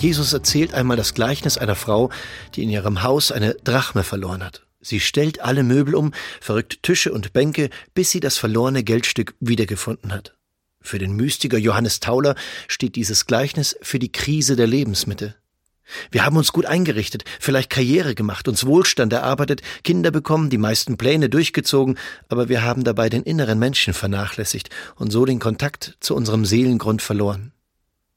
Jesus erzählt einmal das Gleichnis einer Frau, die in ihrem Haus eine Drachme verloren hat. Sie stellt alle Möbel um, verrückt Tische und Bänke, bis sie das verlorene Geldstück wiedergefunden hat. Für den Mystiker Johannes Tauler steht dieses Gleichnis für die Krise der Lebensmittel. Wir haben uns gut eingerichtet, vielleicht Karriere gemacht, uns Wohlstand erarbeitet, Kinder bekommen, die meisten Pläne durchgezogen, aber wir haben dabei den inneren Menschen vernachlässigt und so den Kontakt zu unserem Seelengrund verloren.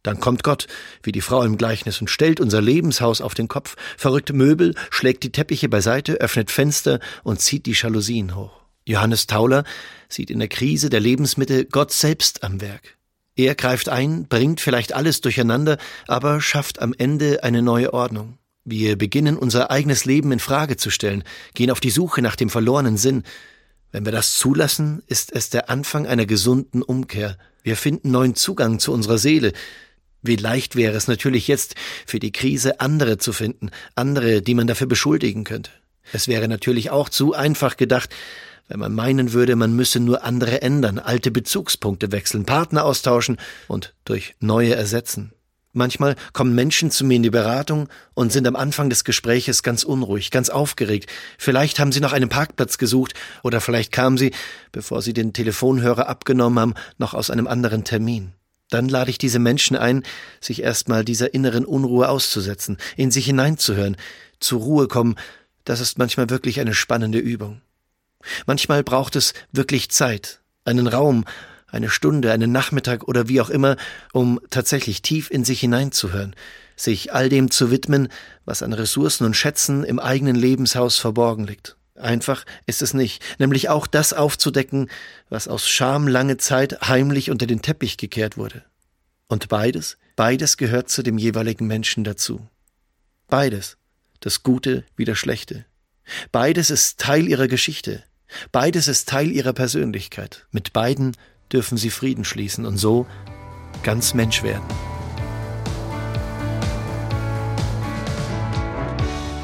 Dann kommt Gott, wie die Frau im Gleichnis, und stellt unser Lebenshaus auf den Kopf, verrückt Möbel, schlägt die Teppiche beiseite, öffnet Fenster und zieht die Jalousien hoch. Johannes Tauler sieht in der Krise der Lebensmittel Gott selbst am Werk. Er greift ein, bringt vielleicht alles durcheinander, aber schafft am Ende eine neue Ordnung. Wir beginnen unser eigenes Leben in Frage zu stellen, gehen auf die Suche nach dem verlorenen Sinn. Wenn wir das zulassen, ist es der Anfang einer gesunden Umkehr. Wir finden neuen Zugang zu unserer Seele, wie leicht wäre es natürlich jetzt für die Krise andere zu finden, andere, die man dafür beschuldigen könnte. Es wäre natürlich auch zu einfach gedacht, wenn man meinen würde, man müsse nur andere ändern, alte Bezugspunkte wechseln, Partner austauschen und durch neue ersetzen. Manchmal kommen Menschen zu mir in die Beratung und sind am Anfang des Gespräches ganz unruhig, ganz aufgeregt. Vielleicht haben sie noch einen Parkplatz gesucht oder vielleicht kamen sie, bevor sie den Telefonhörer abgenommen haben, noch aus einem anderen Termin. Dann lade ich diese Menschen ein, sich erstmal dieser inneren Unruhe auszusetzen, in sich hineinzuhören, zur Ruhe kommen. Das ist manchmal wirklich eine spannende Übung. Manchmal braucht es wirklich Zeit, einen Raum, eine Stunde, einen Nachmittag oder wie auch immer, um tatsächlich tief in sich hineinzuhören, sich all dem zu widmen, was an Ressourcen und Schätzen im eigenen Lebenshaus verborgen liegt. Einfach ist es nicht, nämlich auch das aufzudecken, was aus Scham lange Zeit heimlich unter den Teppich gekehrt wurde. Und beides, beides gehört zu dem jeweiligen Menschen dazu. Beides, das Gute wie das Schlechte. Beides ist Teil ihrer Geschichte. Beides ist Teil ihrer Persönlichkeit. Mit beiden dürfen sie Frieden schließen und so ganz Mensch werden.